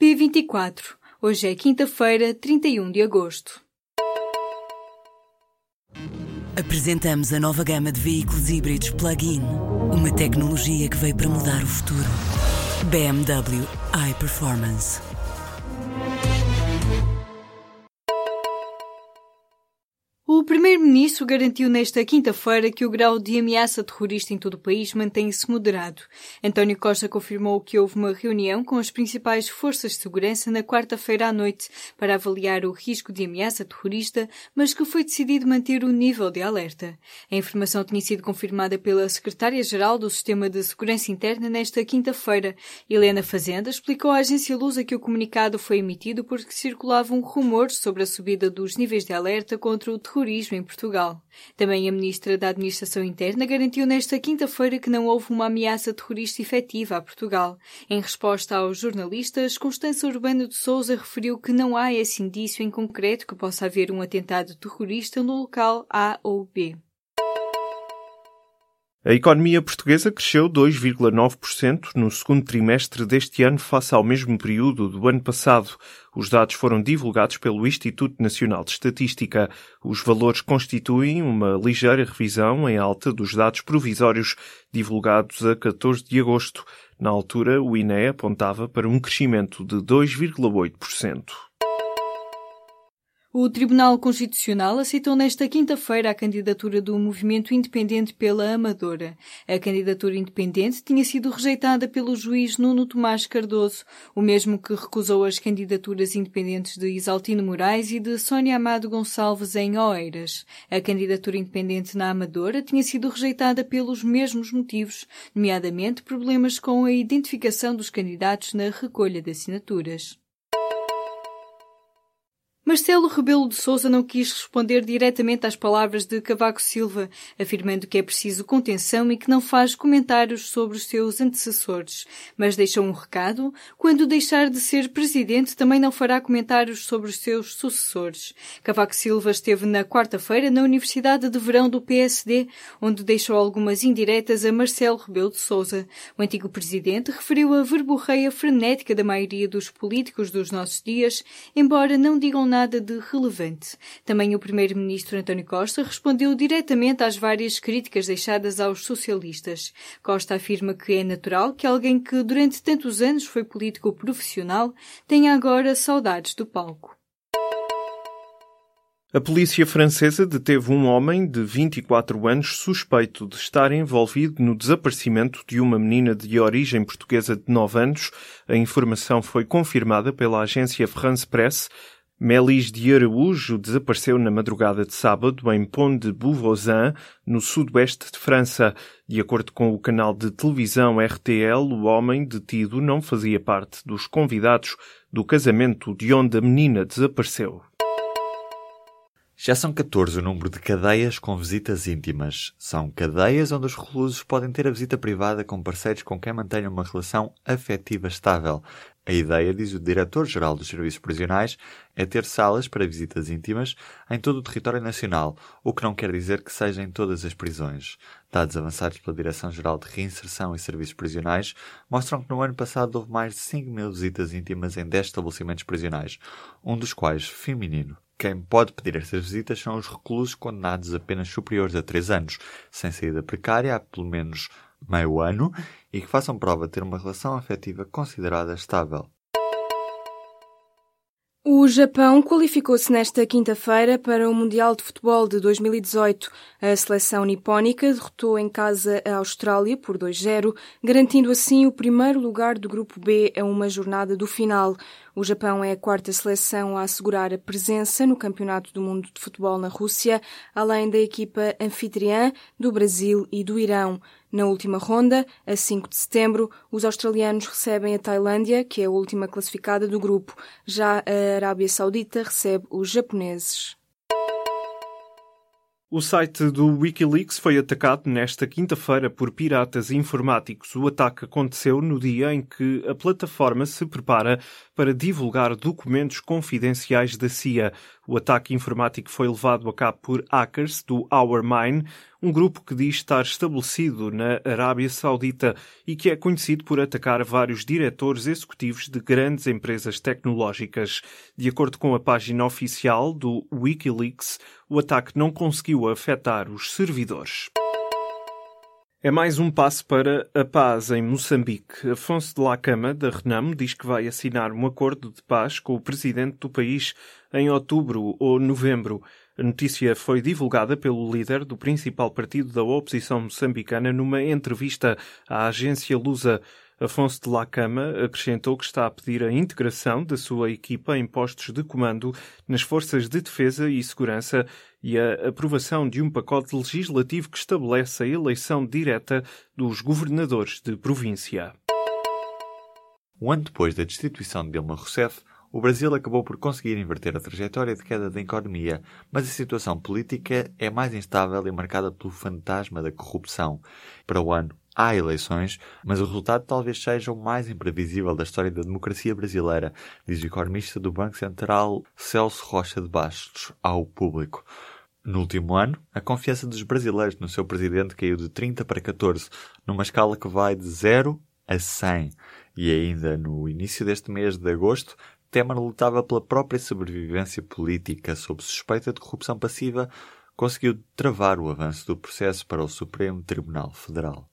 P24. Hoje é quinta-feira, 31 de agosto. Apresentamos a nova gama de veículos híbridos plug-in. Uma tecnologia que veio para mudar o futuro. BMW iPerformance. Primeiro-Ministro garantiu nesta quinta-feira que o grau de ameaça terrorista em todo o país mantém-se moderado. António Costa confirmou que houve uma reunião com as principais forças de segurança na quarta-feira à noite para avaliar o risco de ameaça terrorista, mas que foi decidido manter o nível de alerta. A informação tinha sido confirmada pela Secretária-Geral do Sistema de Segurança Interna nesta quinta-feira. Helena Fazenda explicou à agência Lusa que o comunicado foi emitido porque circulavam rumores sobre a subida dos níveis de alerta contra o terrorismo terrorismo em Portugal. Também a Ministra da Administração Interna garantiu nesta quinta-feira que não houve uma ameaça terrorista efetiva a Portugal. Em resposta aos jornalistas, Constança Urbano de Souza referiu que não há esse indício em concreto que possa haver um atentado terrorista no local A ou B. A economia portuguesa cresceu 2,9% no segundo trimestre deste ano face ao mesmo período do ano passado. Os dados foram divulgados pelo Instituto Nacional de Estatística. Os valores constituem uma ligeira revisão em alta dos dados provisórios divulgados a 14 de agosto. Na altura, o INE apontava para um crescimento de 2,8%. O Tribunal Constitucional aceitou nesta quinta-feira a candidatura do Movimento Independente pela Amadora. A candidatura independente tinha sido rejeitada pelo juiz Nuno Tomás Cardoso, o mesmo que recusou as candidaturas independentes de Isaltino Moraes e de Sónia Amado Gonçalves em Oeiras. A candidatura independente na Amadora tinha sido rejeitada pelos mesmos motivos, nomeadamente problemas com a identificação dos candidatos na recolha de assinaturas. Marcelo Rebelo de Sousa não quis responder diretamente às palavras de Cavaco Silva, afirmando que é preciso contenção e que não faz comentários sobre os seus antecessores, mas deixou um recado: quando deixar de ser presidente, também não fará comentários sobre os seus sucessores. Cavaco Silva esteve na quarta-feira na Universidade de Verão do PSD, onde deixou algumas indiretas a Marcelo Rebelo de Sousa. O antigo presidente referiu a verborreia frenética da maioria dos políticos dos nossos dias, embora não digam nada nada de relevante. Também o primeiro-ministro António Costa respondeu diretamente às várias críticas deixadas aos socialistas. Costa afirma que é natural que alguém que durante tantos anos foi político profissional tenha agora saudades do palco. A polícia francesa deteve um homem de 24 anos suspeito de estar envolvido no desaparecimento de uma menina de origem portuguesa de 9 anos. A informação foi confirmada pela agência France Presse Melis de Araújo desapareceu na madrugada de sábado em Pont de Beauvoisin, no sudoeste de França. De acordo com o canal de televisão RTL, o homem detido não fazia parte dos convidados do casamento de onde a menina desapareceu. Já são 14 o número de cadeias com visitas íntimas. São cadeias onde os reclusos podem ter a visita privada com parceiros com quem mantenham uma relação afetiva estável. A ideia, diz o Diretor-Geral dos Serviços Prisionais, é ter salas para visitas íntimas em todo o território nacional, o que não quer dizer que seja em todas as prisões. Dados avançados pela Direção-Geral de Reinserção e Serviços Prisionais mostram que no ano passado houve mais de 5 mil visitas íntimas em 10 estabelecimentos prisionais, um dos quais feminino. Quem pode pedir estas visitas são os reclusos condenados apenas superiores a 3 anos, sem saída precária há pelo menos meio ano e que façam prova de ter uma relação afetiva considerada estável. O Japão qualificou-se nesta quinta-feira para o Mundial de Futebol de 2018. A seleção nipónica derrotou em casa a Austrália por 2-0, garantindo assim o primeiro lugar do Grupo B a uma jornada do final. O Japão é a quarta seleção a assegurar a presença no Campeonato do Mundo de Futebol na Rússia, além da equipa anfitriã do Brasil e do Irão. Na última ronda, a 5 de setembro, os australianos recebem a Tailândia, que é a última classificada do grupo. Já a Arábia Saudita recebe os japoneses. O site do Wikileaks foi atacado nesta quinta-feira por piratas informáticos. O ataque aconteceu no dia em que a plataforma se prepara para divulgar documentos confidenciais da CIA. O ataque informático foi levado a cabo por hackers do Our Mine, um grupo que diz estar estabelecido na Arábia Saudita e que é conhecido por atacar vários diretores executivos de grandes empresas tecnológicas. De acordo com a página oficial do Wikileaks, o ataque não conseguiu afetar os servidores. É mais um passo para a paz em Moçambique. Afonso de Lacama, da Renamo, diz que vai assinar um acordo de paz com o presidente do país em outubro ou novembro. A notícia foi divulgada pelo líder do principal partido da oposição moçambicana numa entrevista à agência Lusa. Afonso de Lacama acrescentou que está a pedir a integração da sua equipa em postos de comando nas forças de defesa e segurança e a aprovação de um pacote legislativo que estabelece a eleição direta dos governadores de província. Um ano depois da destituição de Dilma Rousseff, o Brasil acabou por conseguir inverter a trajetória de queda da economia, mas a situação política é mais instável e marcada pelo fantasma da corrupção. Para o ano, há eleições, mas o resultado talvez seja o mais imprevisível da história da democracia brasileira, diz o economista do Banco Central Celso Rocha de Bastos ao público. No último ano, a confiança dos brasileiros no seu presidente caiu de 30 para 14, numa escala que vai de 0 a 100. E ainda no início deste mês de agosto, Temer lutava pela própria sobrevivência política sob suspeita de corrupção passiva, conseguiu travar o avanço do processo para o Supremo Tribunal Federal.